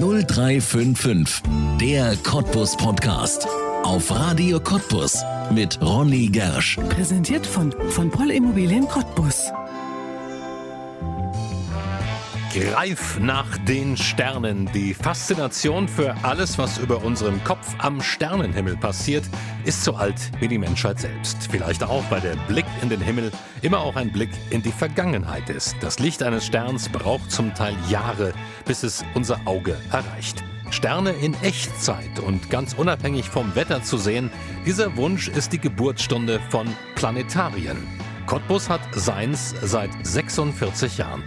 0355, der Cottbus Podcast. Auf Radio Cottbus mit Ronny Gersch. Präsentiert von, von Poll Immobilien Cottbus. Greif nach den Sternen. Die Faszination für alles, was über unserem Kopf am Sternenhimmel passiert, ist so alt wie die Menschheit selbst. Vielleicht auch, weil der Blick in den Himmel immer auch ein Blick in die Vergangenheit ist. Das Licht eines Sterns braucht zum Teil Jahre, bis es unser Auge erreicht. Sterne in Echtzeit und ganz unabhängig vom Wetter zu sehen, dieser Wunsch ist die Geburtsstunde von Planetarien. Cottbus hat seins seit 46 Jahren.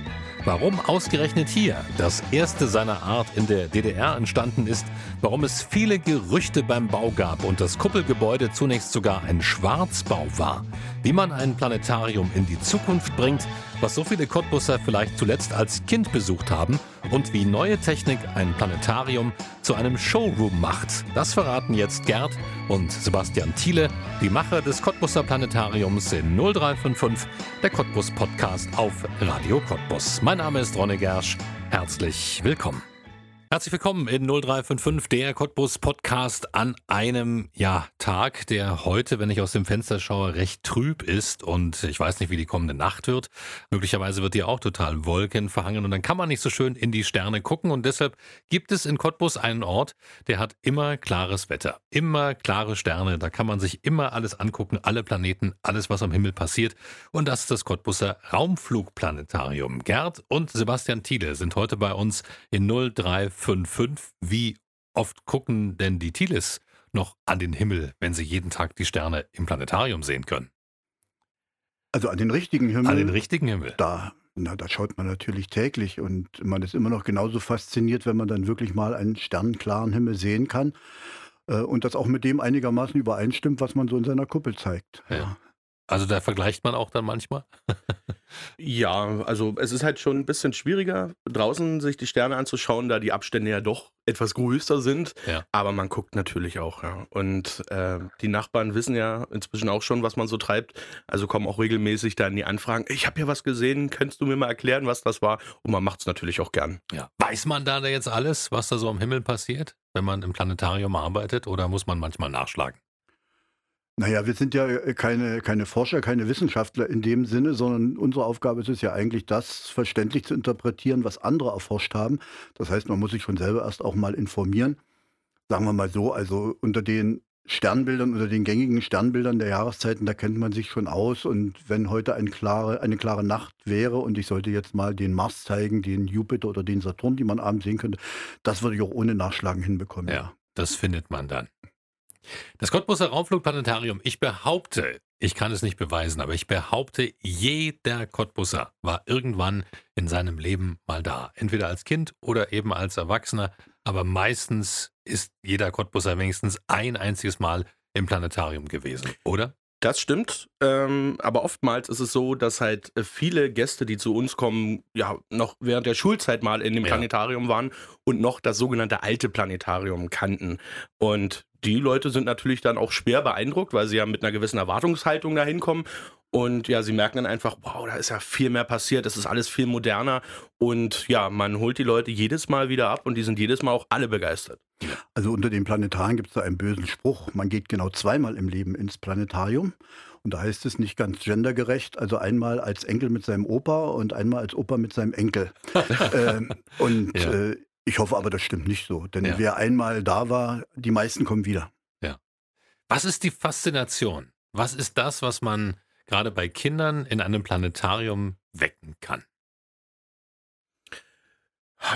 Warum ausgerechnet hier das erste seiner Art in der DDR entstanden ist, warum es viele Gerüchte beim Bau gab und das Kuppelgebäude zunächst sogar ein Schwarzbau war, wie man ein Planetarium in die Zukunft bringt, was so viele Cottbusser vielleicht zuletzt als Kind besucht haben und wie neue Technik ein Planetarium zu einem Showroom macht. Das verraten jetzt Gerd und Sebastian Thiele, die Macher des Cottbusser Planetariums in 0355, der Cottbus Podcast auf Radio Cottbus. Mein Name ist Ronne Gersch. Herzlich willkommen. Herzlich willkommen in 0355, der Cottbus Podcast an einem ja, Tag, der heute, wenn ich aus dem Fenster schaue, recht trüb ist und ich weiß nicht, wie die kommende Nacht wird. Möglicherweise wird die auch total wolkenverhangen und dann kann man nicht so schön in die Sterne gucken und deshalb gibt es in Cottbus einen Ort, der hat immer klares Wetter, immer klare Sterne, da kann man sich immer alles angucken, alle Planeten, alles, was am Himmel passiert und das ist das Cottbuser Raumflugplanetarium. Gerd und Sebastian Thiele sind heute bei uns in 0355 5,5. Wie oft gucken denn die Thieles noch an den Himmel, wenn sie jeden Tag die Sterne im Planetarium sehen können? Also an den richtigen Himmel. An den richtigen Himmel. Da, na, da schaut man natürlich täglich und man ist immer noch genauso fasziniert, wenn man dann wirklich mal einen sternenklaren Himmel sehen kann äh, und das auch mit dem einigermaßen übereinstimmt, was man so in seiner Kuppel zeigt. Ja. Ja. Also da vergleicht man auch dann manchmal? Ja, also es ist halt schon ein bisschen schwieriger, draußen sich die Sterne anzuschauen, da die Abstände ja doch etwas größer sind. Ja. Aber man guckt natürlich auch, ja. Und äh, die Nachbarn wissen ja inzwischen auch schon, was man so treibt. Also kommen auch regelmäßig dann die Anfragen, ich habe hier was gesehen, könntest du mir mal erklären, was das war? Und man macht es natürlich auch gern. Ja. Weiß man da jetzt alles, was da so am Himmel passiert, wenn man im Planetarium arbeitet, oder muss man manchmal nachschlagen? Naja, wir sind ja äh, keine, keine Forscher, keine Wissenschaftler in dem Sinne, sondern unsere Aufgabe ist es ja eigentlich, das verständlich zu interpretieren, was andere erforscht haben. Das heißt, man muss sich schon selber erst auch mal informieren. Sagen wir mal so, also unter den Sternbildern, unter den gängigen Sternbildern der Jahreszeiten, da kennt man sich schon aus. Und wenn heute eine klare, eine klare Nacht wäre und ich sollte jetzt mal den Mars zeigen, den Jupiter oder den Saturn, die man abends sehen könnte, das würde ich auch ohne Nachschlagen hinbekommen. Ja, das findet man dann. Das Cottbuser Raumflugplanetarium, ich behaupte, ich kann es nicht beweisen, aber ich behaupte, jeder Cottbusser war irgendwann in seinem Leben mal da. Entweder als Kind oder eben als Erwachsener. Aber meistens ist jeder Cottbusser wenigstens ein einziges Mal im Planetarium gewesen, oder? Das stimmt, ähm, aber oftmals ist es so, dass halt äh, viele Gäste, die zu uns kommen, ja noch während der Schulzeit mal in dem Ja. Planetarium waren und noch das sogenannte alte Planetarium kannten. Und die Leute sind natürlich dann auch schwer beeindruckt, weil sie ja mit einer gewissen Erwartungshaltung da hinkommen. Und ja, sie merken dann einfach, wow, da ist ja viel mehr passiert, es ist alles viel moderner. Und ja, man holt die Leute jedes Mal wieder ab und die sind jedes Mal auch alle begeistert. Also unter den Planetaren gibt es da einen bösen Spruch. Man geht genau zweimal im Leben ins Planetarium. Und da heißt es nicht ganz gendergerecht, also einmal als Enkel mit seinem Opa und einmal als Opa mit seinem Enkel. ähm, und Ja. äh, ich hoffe aber, das stimmt nicht so. Denn Ja. wer einmal da war, die meisten kommen wieder. Was ist die Faszination? Was ist das, was man gerade bei Kindern in einem Planetarium wecken kann?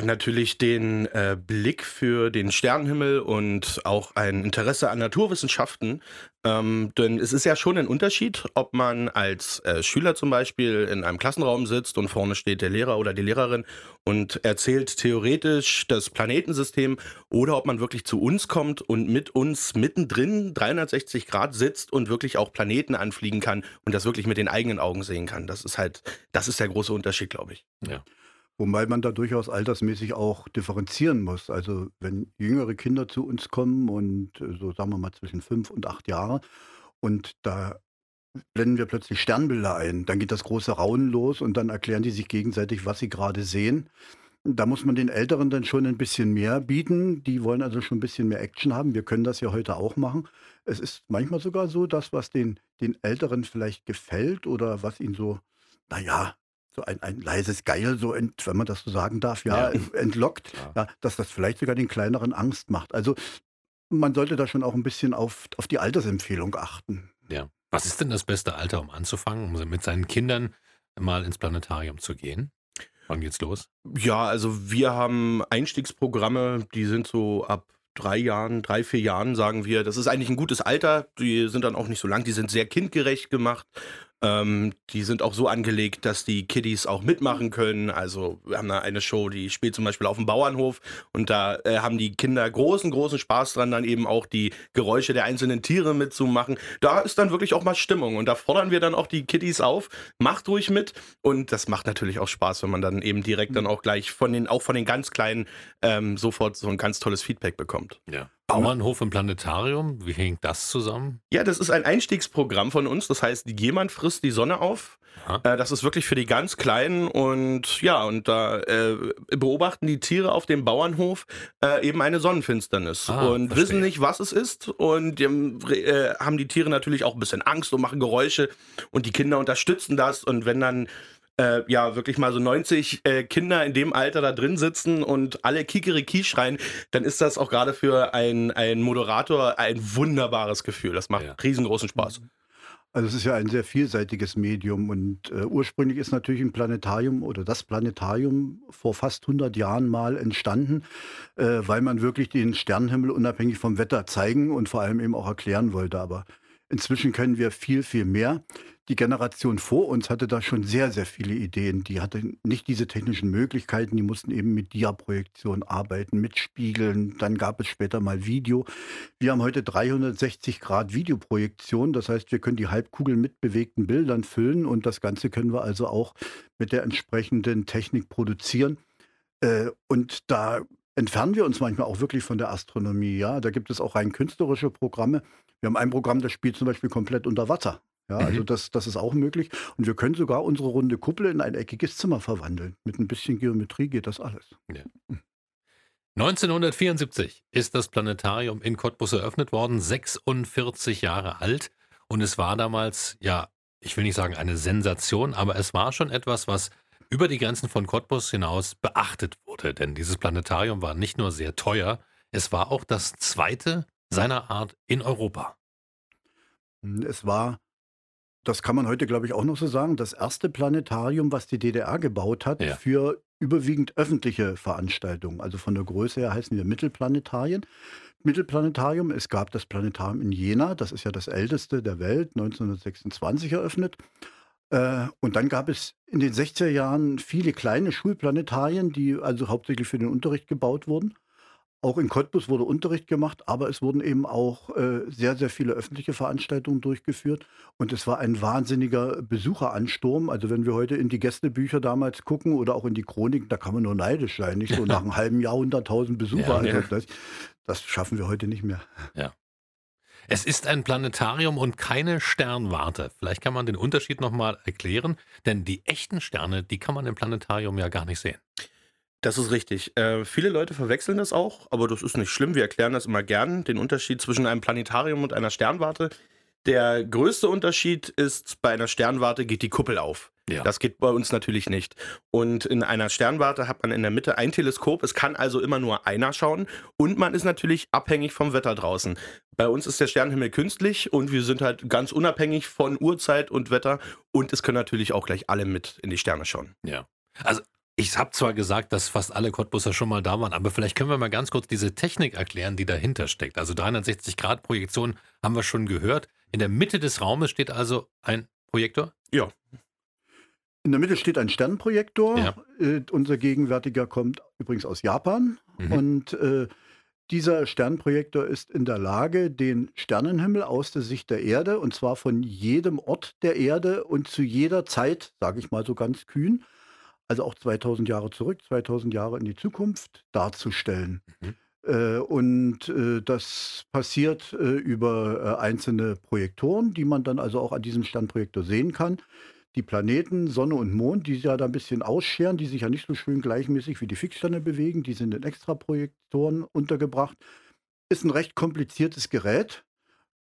Natürlich den äh, Blick für den Sternenhimmel und auch ein Interesse an Naturwissenschaften. Ähm, denn es ist ja schon ein Unterschied, ob man als äh, Schüler zum Beispiel in einem Klassenraum sitzt und vorne steht der Lehrer oder die Lehrerin und erzählt theoretisch das Planetensystem oder ob man wirklich zu uns kommt und mit uns mittendrin 360 Grad sitzt und wirklich auch Planeten anfliegen kann und das wirklich mit den eigenen Augen sehen kann. Das ist halt, das ist der große Unterschied, glaube ich. Wobei man da durchaus altersmäßig auch differenzieren muss. Also wenn jüngere Kinder zu uns kommen und äh, so sagen wir mal zwischen fünf und acht Jahre und da blenden wir plötzlich Sternbilder ein, dann geht das große Raunen los und dann erklären die sich gegenseitig, was sie gerade sehen. Da muss man den Älteren dann schon ein bisschen mehr bieten. Die wollen also schon ein bisschen mehr Action haben. Wir können das ja heute auch machen. Es ist manchmal sogar so, dass was den, den Älteren vielleicht gefällt oder was ihnen so, naja, so ein, ein leises Geil, so ent, wenn man das so sagen darf, ja, Ja. entlockt, ja, dass das vielleicht sogar den Kleineren Angst macht. Also man sollte da schon auch ein bisschen auf, auf die Altersempfehlung achten. Ja. Was ist denn das beste Alter, um anzufangen, um mit seinen Kindern mal ins Planetarium zu gehen? Wann geht's los? Ja, also wir haben Einstiegsprogramme, die sind so ab drei Jahren, drei, vier Jahren, sagen wir. Das ist eigentlich ein gutes Alter. Die sind dann auch nicht so lang. Die sind sehr kindgerecht gemacht. Ähm, die sind auch so angelegt, dass die Kiddies auch mitmachen können. Also wir haben da eine Show, die spielt zum Beispiel auf dem Bauernhof und da äh, haben die Kinder großen, großen Spaß dran, dann eben auch die Geräusche der einzelnen Tiere mitzumachen. Da ist dann wirklich auch mal Stimmung und da fordern wir dann auch die Kiddies auf, macht ruhig mit und das macht natürlich auch Spaß, wenn man dann eben direkt dann auch gleich von den, auch von den ganz Kleinen ähm, sofort so ein ganz tolles Feedback bekommt. Ja. Bauernhof im Planetarium, wie hängt das zusammen? Ja, das ist ein Einstiegsprogramm von uns. Das heißt, jemand frisst die Sonne auf. Äh, das ist wirklich für die ganz Kleinen und ja, und da äh, beobachten die Tiere auf dem Bauernhof äh, eben eine Sonnenfinsternis Ah, und verstehe. wissen nicht, was es ist. Und äh, haben die Tiere natürlich auch ein bisschen Angst und machen Geräusche und die Kinder unterstützen das. Und wenn dann äh, ja wirklich mal so 90 äh, Kinder in dem Alter da drin sitzen und alle Kikeriki schreien, dann ist das auch gerade für einen, Moderator ein wunderbares Gefühl. Das macht Ja. riesengroßen Spaß. Also es ist ja ein sehr vielseitiges Medium und äh, ursprünglich ist natürlich ein Planetarium oder das Planetarium vor fast 100 Jahren mal entstanden, äh, weil man wirklich den Sternenhimmel unabhängig vom Wetter zeigen und vor allem eben auch erklären wollte. Aber inzwischen können wir viel, viel mehr. Die Generation vor uns hatte da schon sehr, sehr viele Ideen. Die hatte nicht diese technischen Möglichkeiten. Die mussten eben mit Dia-Projektion arbeiten, mit Spiegeln. Dann gab es später mal Video. Wir haben heute 360 Grad Videoprojektion. Das heißt, wir können die Halbkugel mit bewegten Bildern füllen und das Ganze können wir also auch mit der entsprechenden Technik produzieren. Äh, Und da entfernen wir uns manchmal auch wirklich von der Astronomie. Ja, da gibt es auch rein künstlerische Programme. Wir haben ein Programm, das spielt zum Beispiel komplett unter Wasser. Ja, also Mhm. das, das ist auch möglich. Und wir können sogar unsere runde Kuppel in ein eckiges Zimmer verwandeln. Mit ein bisschen Geometrie geht das alles. 1974 ist das Planetarium in Cottbus eröffnet worden, 46 Jahre alt. Und es war damals, ja, ich will nicht sagen eine Sensation, aber es war schon etwas, was über die Grenzen von Cottbus hinaus beachtet wurde. Denn dieses Planetarium war nicht nur sehr teuer, es war auch das zweite seiner Art in Europa. Es war, das kann man heute, glaube ich, auch noch so sagen, das erste Planetarium, was die DDR gebaut hat Ja. für überwiegend öffentliche Veranstaltungen. Also von der Größe her heißen wir Mittelplanetarien. Mittelplanetarium, es gab das Planetarium in Jena, das ist ja das älteste der Welt, 1926 eröffnet. Äh, Und dann gab es in den 60er Jahren viele kleine Schulplanetarien, die also hauptsächlich für den Unterricht gebaut wurden. Auch in Cottbus wurde Unterricht gemacht, aber es wurden eben auch äh, sehr, sehr viele öffentliche Veranstaltungen durchgeführt. Und es war ein wahnsinniger Besucheransturm. Also wenn wir heute in die Gästebücher damals gucken oder auch in die Chroniken, da kann man nur neidisch sein. Nicht so nach einem halben Jahr 100.000 Besucher. Ja, also ja. das, das schaffen wir heute nicht mehr. Es ist ein Planetarium und keine Sternwarte. Vielleicht kann man den Unterschied nochmal erklären, denn die echten Sterne, die kann man im Planetarium ja gar nicht sehen. Das ist richtig. Äh, viele Leute verwechseln das auch, aber das ist nicht schlimm. Wir erklären das immer gern, den Unterschied zwischen einem Planetarium und einer Sternwarte. Der größte Unterschied ist, bei einer Sternwarte geht die Kuppel auf. Ja. Das geht bei uns natürlich nicht. Und in einer Sternwarte hat man in der Mitte ein Teleskop. Es kann also immer nur einer schauen. Und man ist natürlich abhängig vom Wetter draußen. Bei uns ist der Sternenhimmel künstlich und wir sind halt ganz unabhängig von Uhrzeit und Wetter. Und es können natürlich auch gleich alle mit in die Sterne schauen. Ja. Also ich habe zwar gesagt, dass fast alle Cottbusser schon mal da waren, aber vielleicht können wir mal ganz kurz diese Technik erklären, die dahinter steckt. Also 360-Grad-Projektion haben wir schon gehört. In der Mitte des Raumes steht also ein Projektor. Ja, In der Mitte steht ein Sternprojektor. Ja. Äh, unser gegenwärtiger kommt übrigens aus Japan. Mhm. Und äh, dieser Sternprojektor ist in der Lage, den Sternenhimmel aus der Sicht der Erde, und zwar von jedem Ort der Erde und zu jeder Zeit, sage ich mal so ganz kühn, also auch 2000 Jahre zurück, 2000 Jahre in die Zukunft, darzustellen. Mhm. Äh, und äh, das passiert äh, über äh, einzelne Projektoren, die man dann also auch an diesem Sternprojektor sehen kann. die Planeten, Sonne und Mond, die sich ja da ein bisschen ausscheren, die sich ja nicht so schön gleichmäßig wie die Fixsterne bewegen, die sind in Extraprojektoren untergebracht. Ist ein recht kompliziertes Gerät,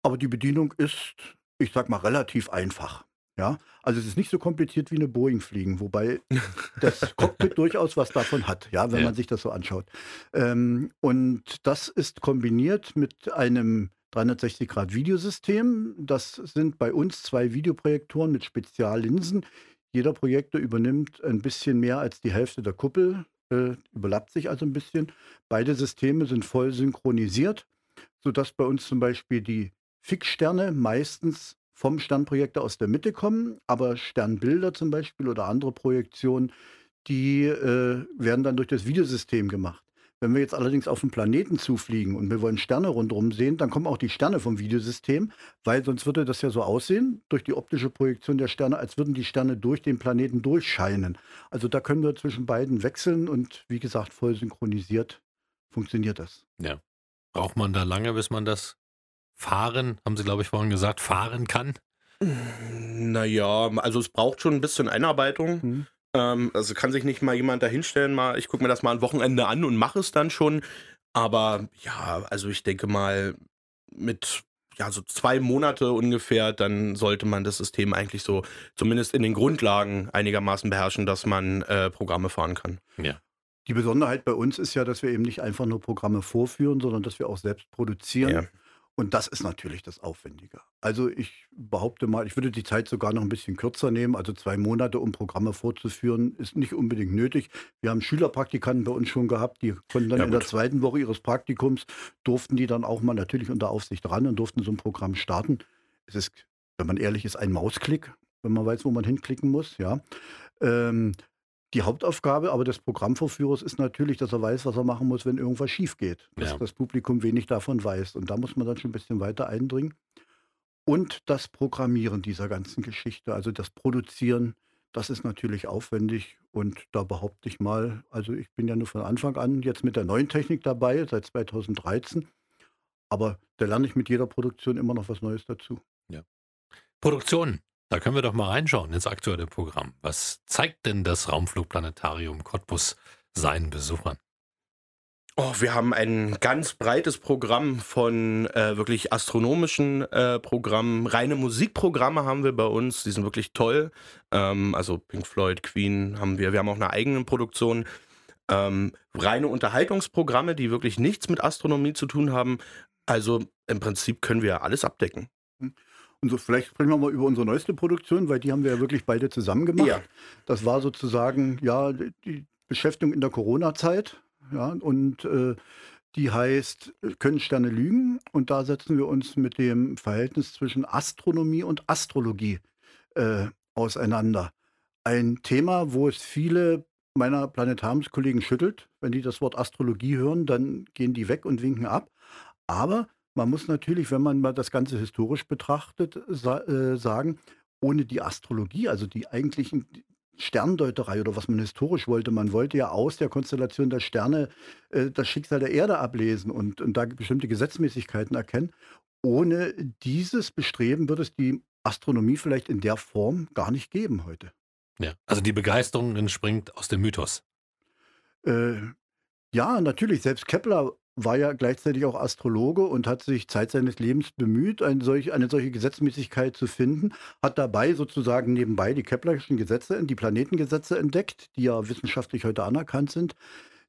aber die Bedienung ist, ich sag mal, relativ einfach. Ja, also es ist nicht so kompliziert wie eine Boeing fliegen, wobei das Cockpit durchaus was davon hat, ja, wenn Ja. man sich das so anschaut. Ähm, und das ist kombiniert mit einem 360-Grad-Videosystem. Das sind bei uns zwei Videoprojektoren mit Speziallinsen. Jeder Projektor übernimmt ein bisschen mehr als die Hälfte der Kuppel, äh, überlappt sich also ein bisschen. Beide Systeme sind voll synchronisiert, sodass bei uns zum Beispiel die Fixsterne meistens vom Sternprojektor aus der Mitte kommen, aber Sternbilder zum Beispiel oder andere Projektionen, die äh, werden dann durch das Videosystem gemacht. Wenn wir jetzt allerdings auf einen Planeten zufliegen und wir wollen Sterne rundherum sehen, dann kommen auch die Sterne vom Videosystem, weil sonst würde das ja so aussehen, durch die optische Projektion der Sterne, als würden die Sterne durch den Planeten durchscheinen. Also da können wir zwischen beiden wechseln und wie gesagt, voll synchronisiert funktioniert das. Ja. Braucht man da lange, bis man das fahren, haben Sie, glaube ich, vorhin gesagt, fahren kann? Naja, also es braucht schon ein bisschen Einarbeitung. Mhm. Ähm, also kann sich nicht mal jemand dahinstellen, mal, ich gucke mir das mal ein Wochenende an und mache es dann schon. Aber ja, also ich denke mal, mit ja, so zwei Monate ungefähr, dann sollte man das System eigentlich so zumindest in den Grundlagen einigermaßen beherrschen, dass man äh, Programme fahren kann. Die Besonderheit bei uns ist ja, dass wir eben nicht einfach nur Programme vorführen, sondern dass wir auch selbst produzieren. Ja. Und das ist natürlich das Aufwendige. Also ich behaupte mal, ich würde die Zeit sogar noch ein bisschen kürzer nehmen. Also zwei Monate, um Programme vorzuführen, ist nicht unbedingt nötig. Wir haben Schülerpraktikanten bei uns schon gehabt, die konnten dann Ja, in der zweiten Woche ihres Praktikums, durften die dann auch mal natürlich unter Aufsicht ran und durften so ein Programm starten. Es ist, wenn man ehrlich ist, ein Mausklick, wenn man weiß, wo man hinklicken muss. Ja. Ähm, die Hauptaufgabe aber des Programmvorführers ist natürlich, dass er weiß, was er machen muss, wenn irgendwas schief geht. Dass Ja. das Publikum wenig davon weiß. Und da muss man dann schon ein bisschen weiter eindringen. Und das Programmieren dieser ganzen Geschichte, also das Produzieren, das ist natürlich aufwendig. Und da behaupte ich mal, also ich bin ja nur von Anfang an jetzt mit der neuen Technik dabei, seit 2013. Aber da lerne ich mit jeder Produktion immer noch was Neues dazu. Produktion. Da können wir doch mal reinschauen ins aktuelle Programm. Was zeigt denn das Raumflugplanetarium Cottbus seinen Besuchern? Oh, wir haben ein ganz breites Programm von äh, wirklich astronomischen äh, Programmen. Reine Musikprogramme haben wir bei uns, die sind wirklich toll. Ähm, also Pink Floyd, Queen haben wir. Wir haben auch eine eigene Produktion. Ähm, reine Unterhaltungsprogramme, die wirklich nichts mit Astronomie zu tun haben. Also im Prinzip können wir alles abdecken. Und so, vielleicht sprechen wir mal über unsere neueste Produktion, weil die haben wir ja wirklich beide zusammen gemacht. Ja. Das war sozusagen ja die Beschäftigung in der Corona-Zeit. Ja, und äh, die heißt Können Sterne lügen? Und da setzen wir uns mit dem Verhältnis zwischen Astronomie und Astrologie äh, auseinander. Ein Thema, wo es viele meiner Planetariumskollegen schüttelt. Wenn die das Wort Astrologie hören, dann gehen die weg und winken ab. Aber man muss natürlich, wenn man mal das Ganze historisch betrachtet, sa äh, sagen, ohne die Astrologie, also die eigentlichen Sterndeuterei oder was man historisch wollte, man wollte ja aus der Konstellation der Sterne äh, das Schicksal der Erde ablesen und, und da bestimmte Gesetzmäßigkeiten erkennen. Ohne dieses Bestreben wird es die Astronomie vielleicht in der Form gar nicht geben heute. Ja. Also die Begeisterung entspringt aus dem Mythos. Äh, ja, natürlich. Selbst Kepler war ja gleichzeitig auch Astrologe und hat sich Zeit seines Lebens bemüht, eine solche, eine solche Gesetzmäßigkeit zu finden, hat dabei sozusagen nebenbei die Keplerischen Gesetze, die Planetengesetze entdeckt, die ja wissenschaftlich heute anerkannt sind.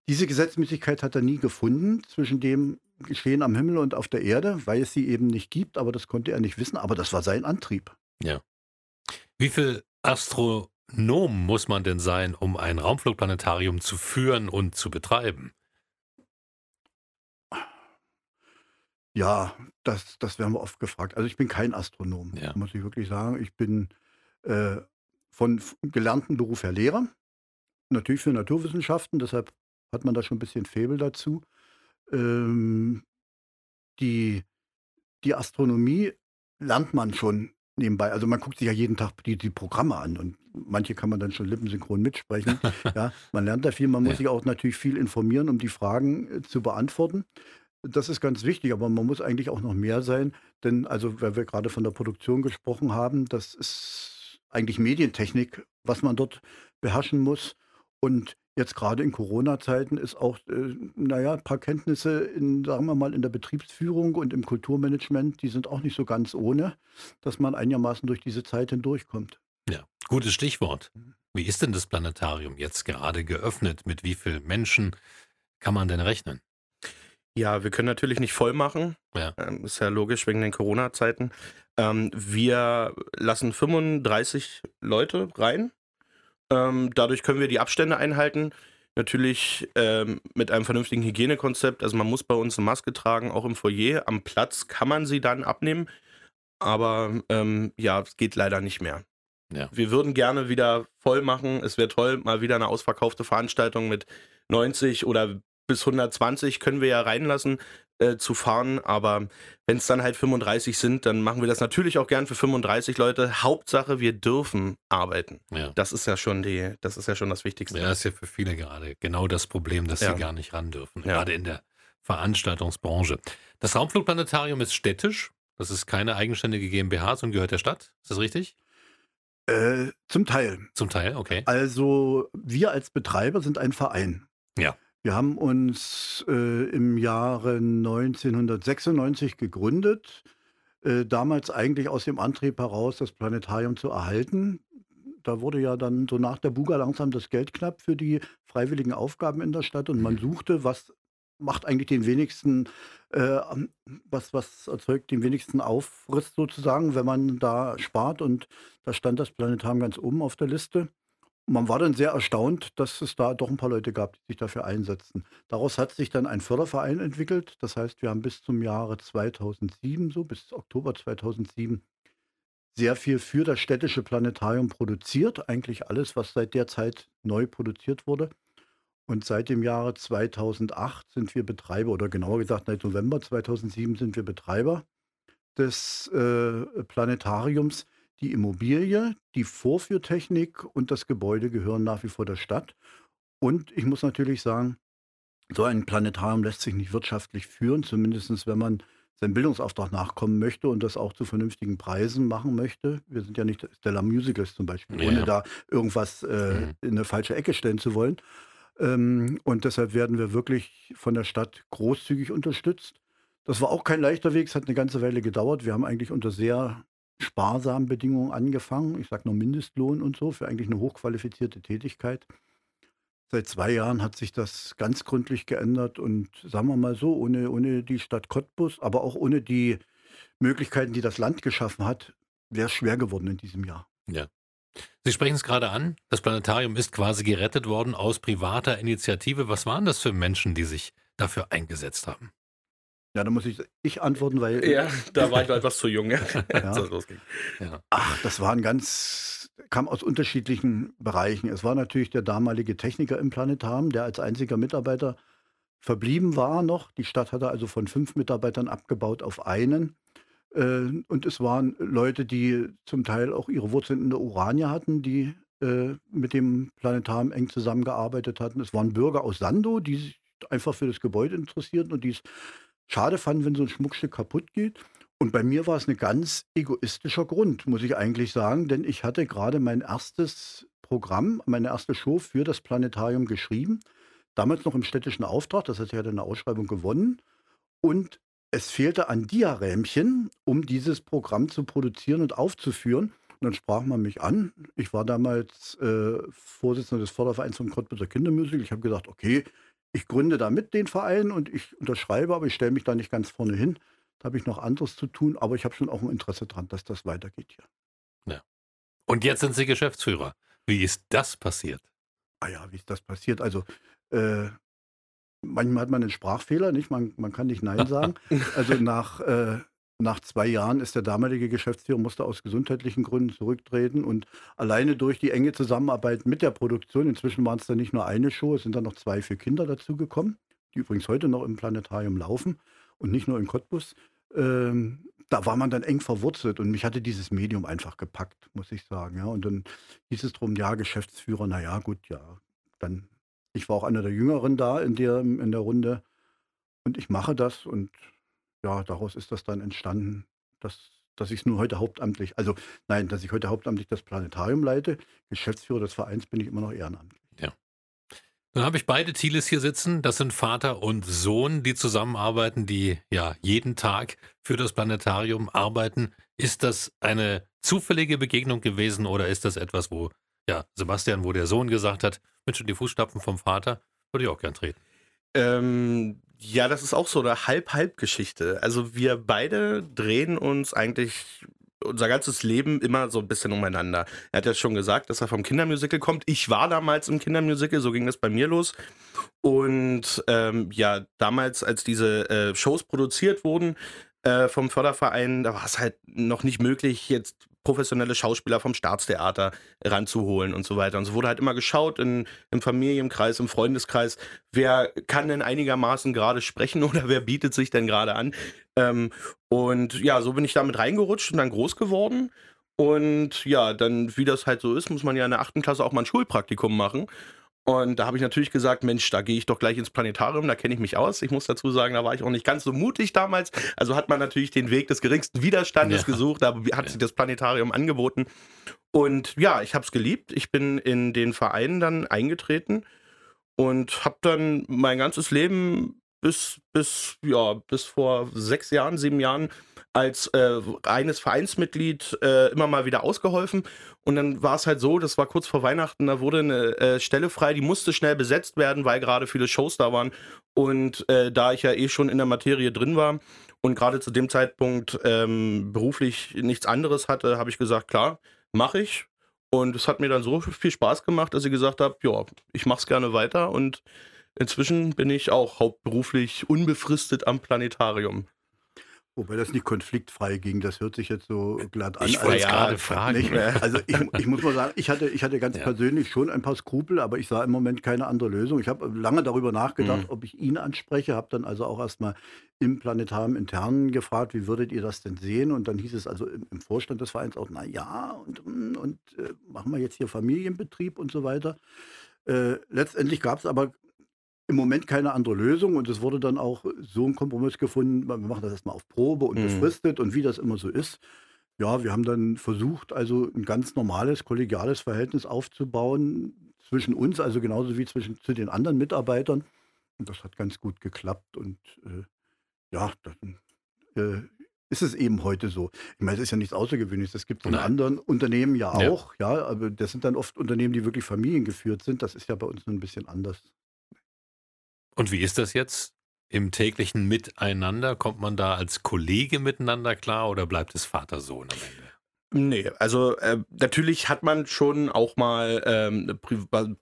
Diese Gesetzmäßigkeit hat er nie gefunden zwischen dem Geschehen am Himmel und auf der Erde, weil es sie eben nicht gibt, aber das konnte er nicht wissen, aber das war sein Antrieb. Wie viel Astronom muss man denn sein, um ein Raumflugplanetarium zu führen und zu betreiben? Ja, das, das werden wir oft gefragt. Also ich bin kein Astronom, Ja. muss ich wirklich sagen. Ich bin äh, von gelernten Beruf her Lehrer, natürlich für Naturwissenschaften, deshalb hat man da schon ein bisschen Faible dazu. Ähm, die, die Astronomie lernt man schon nebenbei. Also man guckt sich ja jeden Tag die, die Programme an und manche kann man dann schon lippensynchron mitsprechen. ja, man lernt da viel, man muss Ja. sich auch natürlich viel informieren, um die Fragen äh, zu beantworten. Das ist ganz wichtig, aber man muss eigentlich auch noch mehr sein, denn also, weil wir gerade von der Produktion gesprochen haben, das ist eigentlich Medientechnik, was man dort beherrschen muss. Und jetzt gerade in Corona-Zeiten ist auch, äh, naja, ein paar Kenntnisse in, sagen wir mal, in der Betriebsführung und im Kulturmanagement, die sind auch nicht so ganz ohne, dass man einigermaßen durch diese Zeit hindurchkommt. Ja, gutes Stichwort. Wie ist denn das Planetarium jetzt gerade geöffnet? Mit wie vielen Menschen kann man denn rechnen? Ja, wir können natürlich nicht voll machen. Ja. Ähm, ist ja logisch wegen den Corona-Zeiten. Ähm, wir lassen 35 Leute rein. Ähm, dadurch können wir die Abstände einhalten. Natürlich ähm, mit einem vernünftigen Hygienekonzept. Also man muss bei uns eine Maske tragen, auch im Foyer. Am Platz kann man sie dann abnehmen. Aber ähm, ja, es geht leider nicht mehr. Ja. Wir würden gerne wieder voll machen. Es wäre toll, mal wieder eine ausverkaufte Veranstaltung mit 90 oder bis 120 können wir ja reinlassen äh, zu fahren. Aber wenn es dann halt 35 sind, dann machen wir das natürlich auch gern für 35 Leute. Hauptsache, wir dürfen arbeiten. Ja. Das ist ja schon die, das ist ja schon das Wichtigste. Ja, ist ja für viele gerade genau das Problem, dass Ja. sie gar nicht ran dürfen, Ja. gerade in der Veranstaltungsbranche. Das Raumflugplanetarium ist städtisch. Das ist keine eigenständige GmbH, sondern gehört der Stadt. Ist das richtig? Äh, zum Teil. Zum Teil, okay. Also wir als Betreiber sind ein Verein. Ja. Wir haben uns äh, im Jahre 1996 gegründet, äh, damals eigentlich aus dem Antrieb heraus, das Planetarium zu erhalten. Da wurde ja dann so nach der Buga langsam das Geld knapp für die freiwilligen Aufgaben in der Stadt und man Mhm. suchte, was macht eigentlich den wenigsten, äh, was, was erzeugt den wenigsten Aufriss sozusagen, wenn man da spart und da stand das Planetarium ganz oben auf der Liste. Man war dann sehr erstaunt, dass es da doch ein paar Leute gab, die sich dafür einsetzten. Daraus hat sich dann ein Förderverein entwickelt. Das heißt, wir haben bis zum Jahre 2007, so bis Oktober 2007, sehr viel für das städtische Planetarium produziert. Eigentlich alles, was seit der Zeit neu produziert wurde. Und seit dem Jahre 2008 sind wir Betreiber, oder genauer gesagt, seit November 2007 sind wir Betreiber des äh, Planetariums. Die Immobilie, die Vorführtechnik und das Gebäude gehören nach wie vor der Stadt. Und ich muss natürlich sagen, so ein Planetarium lässt sich nicht wirtschaftlich führen, zumindest wenn man seinem Bildungsauftrag nachkommen möchte und das auch zu vernünftigen Preisen machen möchte. Wir sind ja nicht Stella Musicals zum Beispiel, Ja. ohne da irgendwas äh, Mhm. in eine falsche Ecke stellen zu wollen. Ähm, und deshalb werden wir wirklich von der Stadt großzügig unterstützt. Das war auch kein leichter Weg, es hat eine ganze Weile gedauert. Wir haben eigentlich unter sehr sparsamen Bedingungen angefangen. Ich sage nur Mindestlohn und so, für eigentlich eine hochqualifizierte Tätigkeit. Seit zwei Jahren hat sich das ganz gründlich geändert und sagen wir mal so, ohne, ohne die Stadt Cottbus, aber auch ohne die Möglichkeiten, die das Land geschaffen hat, wäre es schwer geworden in diesem Jahr. Sie sprechen es gerade an. Das Planetarium ist quasi gerettet worden aus privater Initiative. Was waren das für Menschen, die sich dafür eingesetzt haben? Ja, da muss ich, ich antworten, weil Ja, da war ich noch etwas zu jung, ja. Das losging. Ja. Ach, das waren ganz, kam aus unterschiedlichen Bereichen. Es war natürlich der damalige Techniker im Planetarium, der als einziger Mitarbeiter verblieben war noch. Die Stadt hatte also von fünf Mitarbeitern abgebaut auf einen. Äh, Und es waren Leute, die zum Teil auch ihre Wurzeln in der Urania hatten, die äh, mit dem Planetarium eng zusammengearbeitet hatten. Es waren Bürger aus Sando, die sich einfach für das Gebäude interessierten und die es schade fanden, wenn so ein Schmuckstück kaputt geht. Und bei mir war es ein ganz egoistischer Grund, muss ich eigentlich sagen, denn ich hatte gerade mein erstes Programm, meine erste Show für das Planetarium geschrieben, damals noch im städtischen Auftrag, das heißt, ich hatte eine Ausschreibung gewonnen und es fehlte an Diarämchen, um dieses Programm zu produzieren und aufzuführen. Und dann sprach man mich an. Ich war damals äh, Vorsitzender des Fördervereins von Cottbuser Kindermusik. Ich habe gesagt, okay, ich gründe da mit den Verein und ich unterschreibe, aber ich stelle mich da nicht ganz vorne hin. Da habe ich noch anderes zu tun, aber ich habe schon auch ein Interesse dran, dass das weitergeht hier. Und jetzt sind Sie Geschäftsführer. Wie ist das passiert? Ah ja, wie ist das passiert? Also, äh, manchmal hat man einen Sprachfehler, nicht? Man, man kann nicht Nein sagen. Also nach, äh, nach zwei Jahren ist der damalige Geschäftsführer, musste aus gesundheitlichen Gründen zurücktreten und alleine durch die enge Zusammenarbeit mit der Produktion, inzwischen waren es dann nicht nur eine Show, es sind dann noch zwei für Kinder dazugekommen, die übrigens heute noch im Planetarium laufen und nicht nur in Cottbus. Ähm, da war man dann eng verwurzelt und mich hatte dieses Medium einfach gepackt, muss ich sagen. Ja. Und dann hieß es drum, ja, Geschäftsführer, naja, gut, ja. Dann, ich war auch einer der Jüngeren da in der, in der Runde und ich mache das und ja, daraus ist das dann entstanden, dass dass ich es nur heute hauptamtlich, also nein, dass ich heute hauptamtlich das Planetarium leite. Geschäftsführer des Vereins bin ich immer noch ehrenamtlich. Dann habe ich beide Thieles hier sitzen. Das sind Vater und Sohn, die zusammenarbeiten, die ja jeden Tag für das Planetarium arbeiten. Ist das eine zufällige Begegnung gewesen oder ist das etwas, wo ja Sebastian, wo der Sohn gesagt hat, Mensch, die Fußstapfen vom Vater würde ich auch gern treten? Ähm, ja, das ist auch so eine Halb-Halb-Geschichte. Also wir beide drehen uns eigentlich unser ganzes Leben immer so ein bisschen umeinander. Er hat ja schon gesagt, dass er vom Kindermusical kommt. Ich war damals im Kindermusical, so ging das bei mir los. Und ähm, ja, damals, als diese äh, Shows produziert wurden äh, vom Förderverein, da war es halt noch nicht möglich, jetzt professionelle Schauspieler vom Staatstheater ranzuholen und so weiter. Und so wurde halt immer geschaut in, im Familienkreis, im Freundeskreis, wer kann denn einigermaßen gerade sprechen oder wer bietet sich denn gerade an. Ähm, und ja, so bin ich damit reingerutscht und dann groß geworden. Und ja, dann, wie das halt so ist, muss man ja in der achten Klasse auch mal ein Schulpraktikum machen. Und da habe ich natürlich gesagt, Mensch, da gehe ich doch gleich ins Planetarium, da kenne ich mich aus. Ich muss dazu sagen, da war ich auch nicht ganz so mutig damals. Also hat man natürlich den Weg des geringsten Widerstandes ja. gesucht, aber hat ja. sich das Planetarium angeboten. Und ja, ich habe es geliebt. Ich bin in den Verein dann eingetreten und habe dann mein ganzes Leben bis, bis, ja, bis vor sechs Jahren, sieben Jahren als äh, reines Vereinsmitglied äh, immer mal wieder ausgeholfen. Und dann war es halt so, das war kurz vor Weihnachten, da wurde eine äh, Stelle frei, die musste schnell besetzt werden, weil gerade viele Shows da waren. Und äh, da ich ja eh schon in der Materie drin war und gerade zu dem Zeitpunkt ähm, beruflich nichts anderes hatte, habe ich gesagt, klar, mache ich. Und es hat mir dann so viel Spaß gemacht, dass ich gesagt habe, ja, ich mache es gerne weiter. Und inzwischen bin ich auch hauptberuflich unbefristet am Planetarium. Wobei das nicht konfliktfrei ging, das hört sich jetzt so glatt an. Ich wollte ja, gerade fragen. Also ich, ich, muss mal sagen, ich hatte, ich hatte ganz ja. persönlich schon ein paar Skrupel, aber ich sah im Moment keine andere Lösung. Ich habe lange darüber nachgedacht, mhm. ob ich ihn anspreche, habe dann also auch erstmal im Planetarium intern gefragt, wie würdet ihr das denn sehen? Und dann hieß es also im, im Vorstand des Vereins auch, na ja, und, und äh, machen wir jetzt hier Familienbetrieb und so weiter. Äh, letztendlich gab es aber im Moment keine andere Lösung und es wurde dann auch so ein Kompromiss gefunden, wir machen das erstmal auf Probe und mhm. befristet und wie das immer so ist. Ja, wir haben dann versucht, also ein ganz normales, kollegiales Verhältnis aufzubauen zwischen uns, also genauso wie zwischen zu den anderen Mitarbeitern. Und das hat ganz gut geklappt und äh, ja, dann äh, ist es eben heute so. Ich meine, es ist ja nichts Außergewöhnliches. Das gibt es in anderen Unternehmen ja auch, ja. ja, aber das sind dann oft Unternehmen, die wirklich familiengeführt sind. Das ist ja bei uns ein bisschen anders. Und wie ist das jetzt im täglichen Miteinander? Kommt man da als Kollege miteinander klar oder bleibt es Vater-Sohn am Ende? Nee, also äh, natürlich hat man schon auch mal ähm,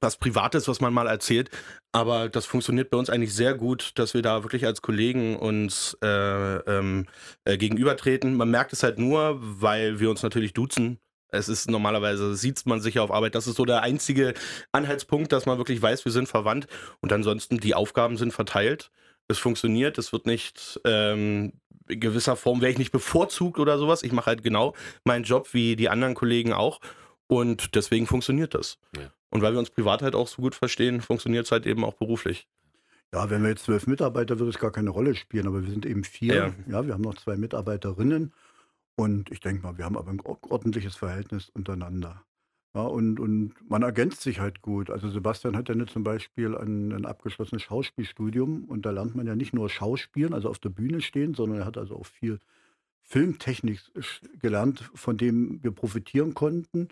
was Privates, was man mal erzählt, aber das funktioniert bei uns eigentlich sehr gut, dass wir da wirklich als Kollegen uns äh, ähm, äh, gegenübertreten. Man merkt es halt nur, weil wir uns natürlich duzen es ist normalerweise, sieht man sich auf Arbeit. Das ist so der einzige Anhaltspunkt, dass man wirklich weiß, wir sind verwandt. Und ansonsten, die Aufgaben sind verteilt. Es funktioniert. Es wird nicht ähm, in gewisser Form, wäre ich nicht bevorzugt oder sowas. Ich mache halt genau meinen Job wie die anderen Kollegen auch. Und deswegen funktioniert das. Ja. Und weil wir uns privat halt auch so gut verstehen, funktioniert es halt eben auch beruflich. Ja, wenn wir jetzt zwölf Mitarbeiter, würde es gar keine Rolle spielen, aber wir sind eben vier. Ja, ja wir haben noch zwei Mitarbeiterinnen und ich denke mal, wir haben aber ein ordentliches Verhältnis untereinander. Ja, und, und man ergänzt sich halt gut. Also Sebastian hat ja nicht zum Beispiel ein, ein abgeschlossenes Schauspielstudium und da lernt man ja nicht nur Schauspielen, also auf der Bühne stehen, sondern er hat also auch viel Filmtechnik gelernt, von dem wir profitieren konnten.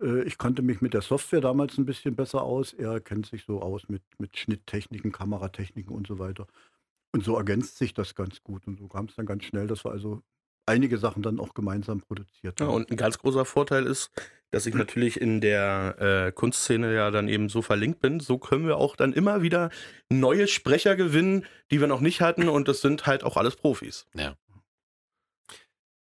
Äh, ich kannte mich mit der Software damals ein bisschen besser aus. Er kennt sich so aus mit, mit Schnitttechniken, Kameratechniken und so weiter. Und so ergänzt sich das ganz gut. Und so kam es dann ganz schnell, dass wir also einige Sachen dann auch gemeinsam produziert Ja, und ein ganz großer Vorteil ist, dass ich natürlich in der äh, Kunstszene ja dann eben so verlinkt bin. So können wir auch dann immer wieder neue Sprecher gewinnen, die wir noch nicht hatten. Und das sind halt auch alles Profis. Ja.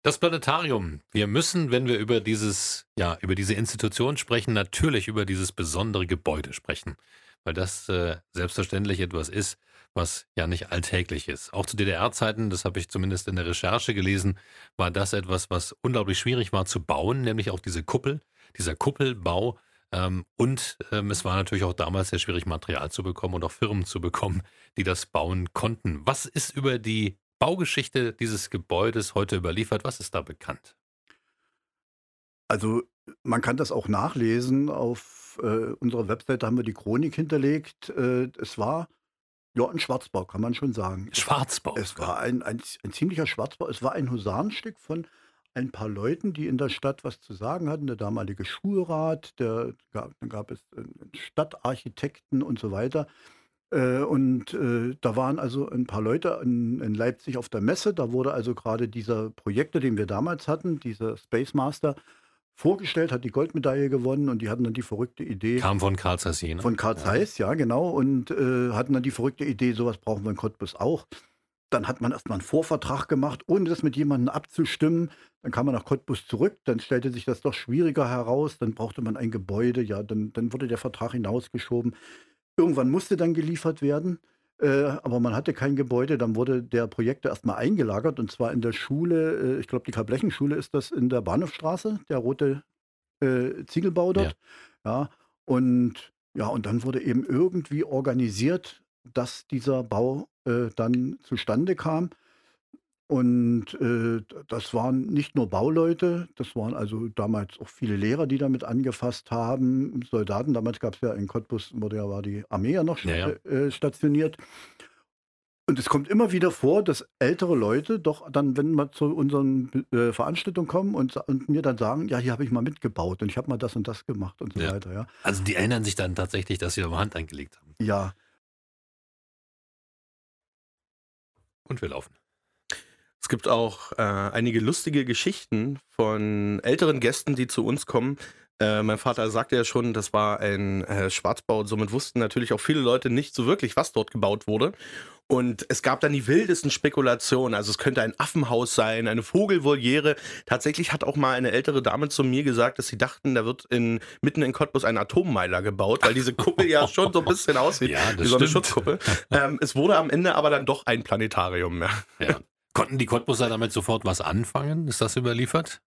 Das Planetarium. Wir müssen, wenn wir über dieses, ja, über diese Institution sprechen, natürlich über dieses besondere Gebäude sprechen. Weil das äh, selbstverständlich etwas ist, was ja nicht alltäglich ist. Auch zu DDR-Zeiten, das habe ich zumindest in der Recherche gelesen, war das etwas, was unglaublich schwierig war zu bauen, nämlich auch diese Kuppel, dieser Kuppelbau. Ähm, und ähm, es war natürlich auch damals sehr schwierig, Material zu bekommen und auch Firmen zu bekommen, die das bauen konnten. Was ist über die Baugeschichte dieses Gebäudes heute überliefert? Was ist da bekannt? Also man kann das auch nachlesen. Auf äh, unserer Webseite haben wir die Chronik hinterlegt. Äh, es war ja ein Schwarzbau, kann man schon sagen. Schwarzbau. Es war ein, ein, ein ziemlicher Schwarzbau. Es war ein Husarenstück von ein paar Leuten, die in der Stadt was zu sagen hatten. Der damalige Schulrat, der, gab, dann gab es einen Stadtarchitekten und so weiter. Äh, und äh, da waren also ein paar Leute in, in Leipzig auf der Messe. Da wurde also gerade dieser Projektor, den wir damals hatten, dieser Space Master, vorgestellt, hat die Goldmedaille gewonnen und die hatten dann die verrückte Idee. Kam von Karl Zeiss, ne? Von Karl Zeiss, ja. genau. Und äh, hatten dann die verrückte Idee, sowas brauchen wir in Cottbus auch. Dann hat man erstmal einen Vorvertrag gemacht, ohne das mit jemandem abzustimmen. Dann kam man nach Cottbus zurück, dann stellte sich das doch schwieriger heraus, dann brauchte man ein Gebäude, ja, dann, dann wurde der Vertrag hinausgeschoben. Irgendwann musste dann geliefert werden, aber man hatte kein Gebäude, dann wurde der Projektor erstmal eingelagert und zwar in der Schule, äh, ich glaube die Karl-Blechen-Schule ist das in der Bahnhofstraße, der rote äh, Ziegelbau dort. Ja. und ja, und dann wurde eben irgendwie organisiert, dass dieser Bau äh, dann zustande kam. Und äh, das waren nicht nur Bauleute, das waren also damals auch viele Lehrer, die damit angefasst haben, Soldaten. Damals gab es ja in Cottbus, wurde ja, war die Armee ja noch Ja, ja. äh, stationiert. Und es kommt immer wieder vor, dass ältere Leute doch dann, wenn wir zu unseren äh, Veranstaltungen kommen und, und mir dann sagen, ja, hier habe ich mal mitgebaut und ich habe mal das und das gemacht und so Ja. weiter. Ja. Also die erinnern sich dann tatsächlich, dass sie da mal Hand eingelegt haben. ja, Und wir laufen. Es gibt auch äh, einige lustige Geschichten von älteren Gästen, die zu uns kommen. Äh, mein Vater sagte ja schon, das war ein äh, Schwarzbau. Somit wussten natürlich auch viele Leute nicht so wirklich, was dort gebaut wurde. Und es gab dann die wildesten Spekulationen. Also es könnte ein Affenhaus sein, eine Vogelvoliere. Tatsächlich hat auch mal eine ältere Dame zu mir gesagt, dass sie dachten, da wird in, mitten in Cottbus ein Atommeiler gebaut, weil diese Kuppel ja schon so ein bisschen aussieht Ja, wie so eine stimmt. Schutzkuppel. ähm, es wurde am Ende aber dann doch ein Planetarium. Ja. Ja. Konnten die Cottbuser damit sofort was anfangen? Ist das überliefert?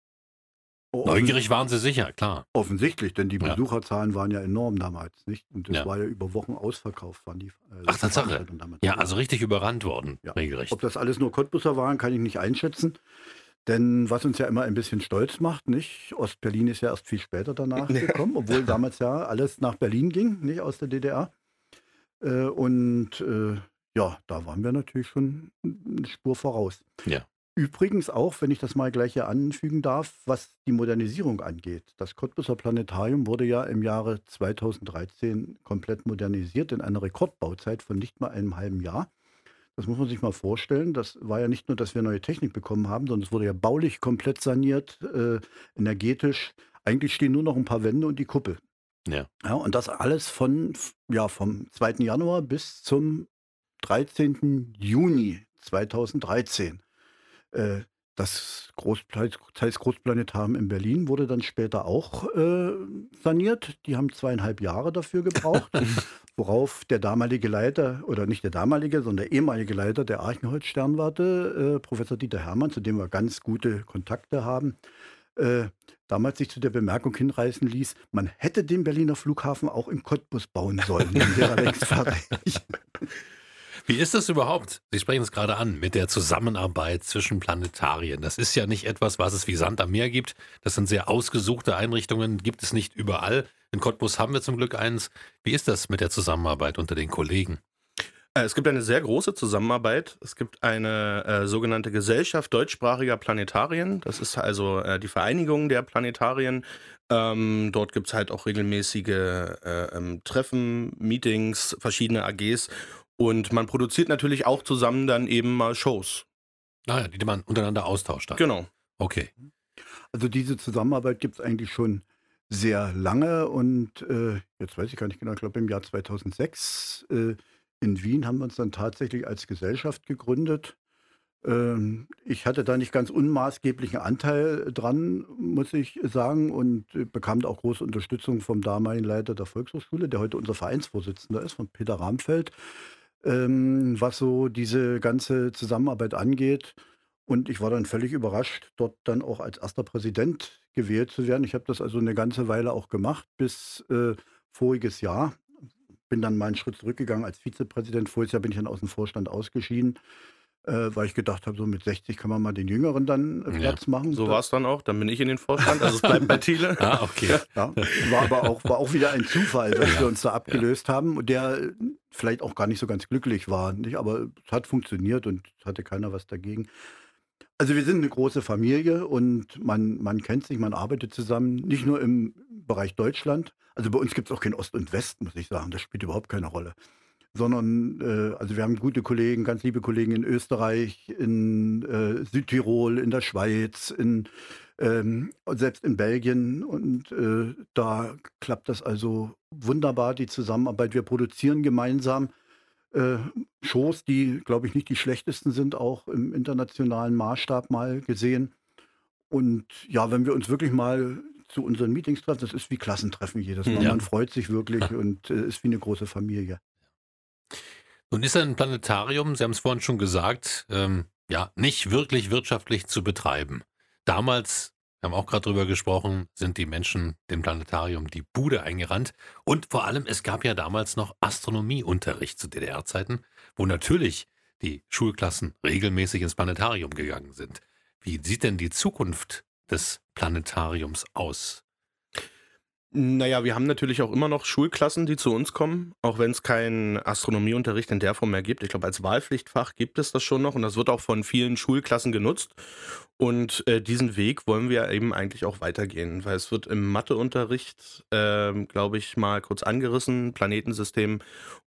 Oh, Neugierig waren sie sicher, klar. Offensichtlich, denn die Ja. Besucherzahlen waren ja enorm damals, nicht? Und das Ja. war ja über Wochen ausverkauft, waren die. Äh, Ach, Tatsache. Ja, also richtig überrannt worden, Ja. regelrecht. Ob das alles nur Cottbusser waren, kann ich nicht einschätzen. Denn was uns ja immer ein bisschen stolz macht, nicht? Ostberlin ist ja erst viel später danach gekommen, obwohl damals ja alles nach Berlin ging, nicht aus der DDR. Äh, und äh, ja, da waren wir natürlich schon eine Spur voraus. Ja. Übrigens auch, wenn ich das mal gleich hier anfügen darf, was die Modernisierung angeht. Das Cottbuser Planetarium wurde ja im Jahre 2013 komplett modernisiert in einer Rekordbauzeit von nicht mal einem halben Jahr. Das muss man sich mal vorstellen. Das war ja nicht nur, dass wir neue Technik bekommen haben, sondern es wurde ja baulich komplett saniert, äh, energetisch. Eigentlich stehen nur noch ein paar Wände und die Kuppel. Ja. Ja, und das alles von, ja, vom 2. Januar bis zum 13. Juni 2013. Äh, das Großpla- Zeiss Großplanetarium in Berlin wurde dann später auch äh, saniert. Die haben zweieinhalb Jahre dafür gebraucht, worauf der damalige Leiter, oder nicht der damalige, sondern der ehemalige Leiter der Archenholz-Sternwarte, äh, Professor Dieter Hermann, zu dem wir ganz gute Kontakte haben, äh, damals sich zu der Bemerkung hinreißen ließ, man hätte den Berliner Flughafen auch in Cottbus bauen sollen. Dann wäre längst fertig. Wie ist das überhaupt? Sie sprechen es gerade an mit der Zusammenarbeit zwischen Planetarien. Das ist ja nicht etwas, was es wie Sand am Meer gibt. Das sind sehr ausgesuchte Einrichtungen, gibt es nicht überall. In Cottbus haben wir zum Glück eins. Wie ist das mit der Zusammenarbeit unter den Kollegen? Äh, Es gibt eine sehr große Zusammenarbeit. Es gibt eine äh, sogenannte Gesellschaft deutschsprachiger Planetarien. Das ist also äh, die Vereinigung der Planetarien. Ähm, dort gibt es halt auch regelmäßige äh, ähm, Treffen, Meetings, verschiedene AGs. Und man produziert natürlich auch zusammen dann eben mal Shows. Naja, die man untereinander austauscht. Dann. Genau. Okay. Also diese Zusammenarbeit gibt es eigentlich schon sehr lange und äh, jetzt weiß ich gar nicht genau, ich glaube im Jahr 2006 äh, in Wien haben wir uns dann tatsächlich als Gesellschaft gegründet. Ähm, ich hatte da nicht ganz unmaßgeblichen Anteil dran, muss ich sagen, und äh, bekam da auch große Unterstützung vom damaligen Leiter der Volkshochschule, der heute unser Vereinsvorsitzender ist, von Peter Ramfeld, ähm, was so diese ganze Zusammenarbeit angeht. Und ich war dann völlig überrascht, dort dann auch als erster Präsident gewählt zu werden. Ich habe das also eine ganze Weile auch gemacht, bis äh, voriges Jahr. Bin dann mal einen Schritt zurückgegangen als Vizepräsident. Voriges Jahr bin ich dann aus dem Vorstand ausgeschieden. Äh, weil ich gedacht habe, so mit 60 kann man mal den Jüngeren dann äh, Ja, Platz machen. So war es dann auch. Dann bin ich in den Vorstand. Also es bleibt bei Thiele. Ah, okay. Ja, war aber auch, war auch wieder ein Zufall, dass wir uns da abgelöst haben und der äh, vielleicht auch gar nicht so ganz glücklich war. Nicht? Aber es hat funktioniert und es hatte keiner was dagegen. Also wir sind eine große Familie und man, man kennt sich, man arbeitet zusammen, nicht nur im Bereich Deutschland. Also bei uns gibt es auch kein Ost und West, muss ich sagen. Das spielt überhaupt keine Rolle. Sondern, äh, also wir haben gute Kollegen, ganz liebe Kollegen in Österreich, in äh, Südtirol, in der Schweiz, in, ähm, selbst in Belgien. Und äh, da klappt das also wunderbar, die Zusammenarbeit. Wir produzieren gemeinsam äh, Shows, die, glaube ich, nicht die schlechtesten sind, auch im internationalen Maßstab mal gesehen. Und ja, wenn wir uns wirklich mal zu unseren Meetings treffen, das ist wie Klassentreffen jedes Mal. Ja. Man freut sich wirklich und äh, ist wie eine große Familie. Nun ist ein Planetarium, Sie haben es vorhin schon gesagt, ähm, ja, nicht wirklich wirtschaftlich zu betreiben. Damals, wir haben auch gerade drüber gesprochen, sind die Menschen dem Planetarium die Bude eingerannt. Und vor allem, es gab ja damals noch Astronomieunterricht zu DDR-Zeiten, wo natürlich die Schulklassen regelmäßig ins Planetarium gegangen sind. Wie sieht denn die Zukunft des Planetariums aus? Naja, wir haben natürlich auch immer noch Schulklassen, die zu uns kommen, auch wenn es keinen Astronomieunterricht in der Form mehr gibt. Ich glaube, als Wahlpflichtfach gibt es das schon noch und das wird auch von vielen Schulklassen genutzt. Und äh, diesen Weg wollen wir eben eigentlich auch weitergehen, weil es wird im Matheunterricht, ähm, glaube ich, mal kurz angerissen, Planetensystem.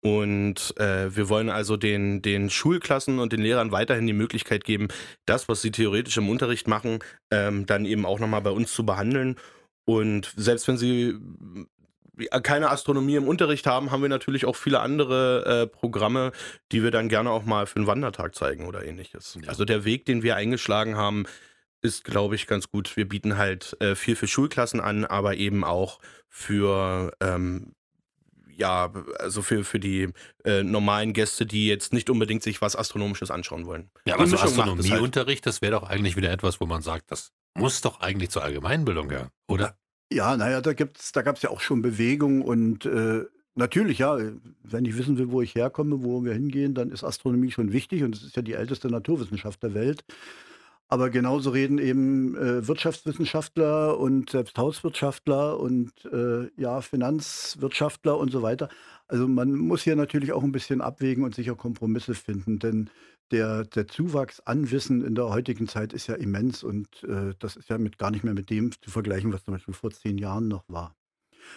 Und äh, wir wollen also den, den Schulklassen und den Lehrern weiterhin die Möglichkeit geben, das, was sie theoretisch im Unterricht machen, ähm, dann eben auch nochmal bei uns zu behandeln. Und selbst wenn sie äh, keine Astronomie im Unterricht haben, haben wir natürlich auch viele andere äh, Programme, die wir dann gerne auch mal für einen Wandertag zeigen oder ähnliches. Ja. Also der Weg, den wir eingeschlagen haben, ist, glaube ich, ganz gut. Wir bieten halt äh, viel für Schulklassen an, aber eben auch für ähm, ja, also für, für die äh, normalen Gäste, die jetzt nicht unbedingt sich was Astronomisches anschauen wollen. Ja, aber so halt. Astronomieunterricht, das wäre doch eigentlich wieder etwas, wo man sagt, das muss doch eigentlich zur Allgemeinbildung gehören, oder? Ja, naja, da da gab es ja auch schon Bewegung und äh, natürlich, ja, wenn ich wissen will, wo ich herkomme, wo wir hingehen, dann ist Astronomie schon wichtig und es ist ja die älteste Naturwissenschaft der Welt. Aber genauso reden eben äh, Wirtschaftswissenschaftler und selbst Hauswirtschaftler und äh, ja, Finanzwirtschaftler und so weiter. Also man muss hier natürlich auch ein bisschen abwägen und sicher Kompromisse finden, denn der, der Zuwachs an Wissen in der heutigen Zeit ist ja immens und äh, das ist ja mit, gar nicht mehr mit dem zu vergleichen, was zum Beispiel vor zehn Jahren noch war.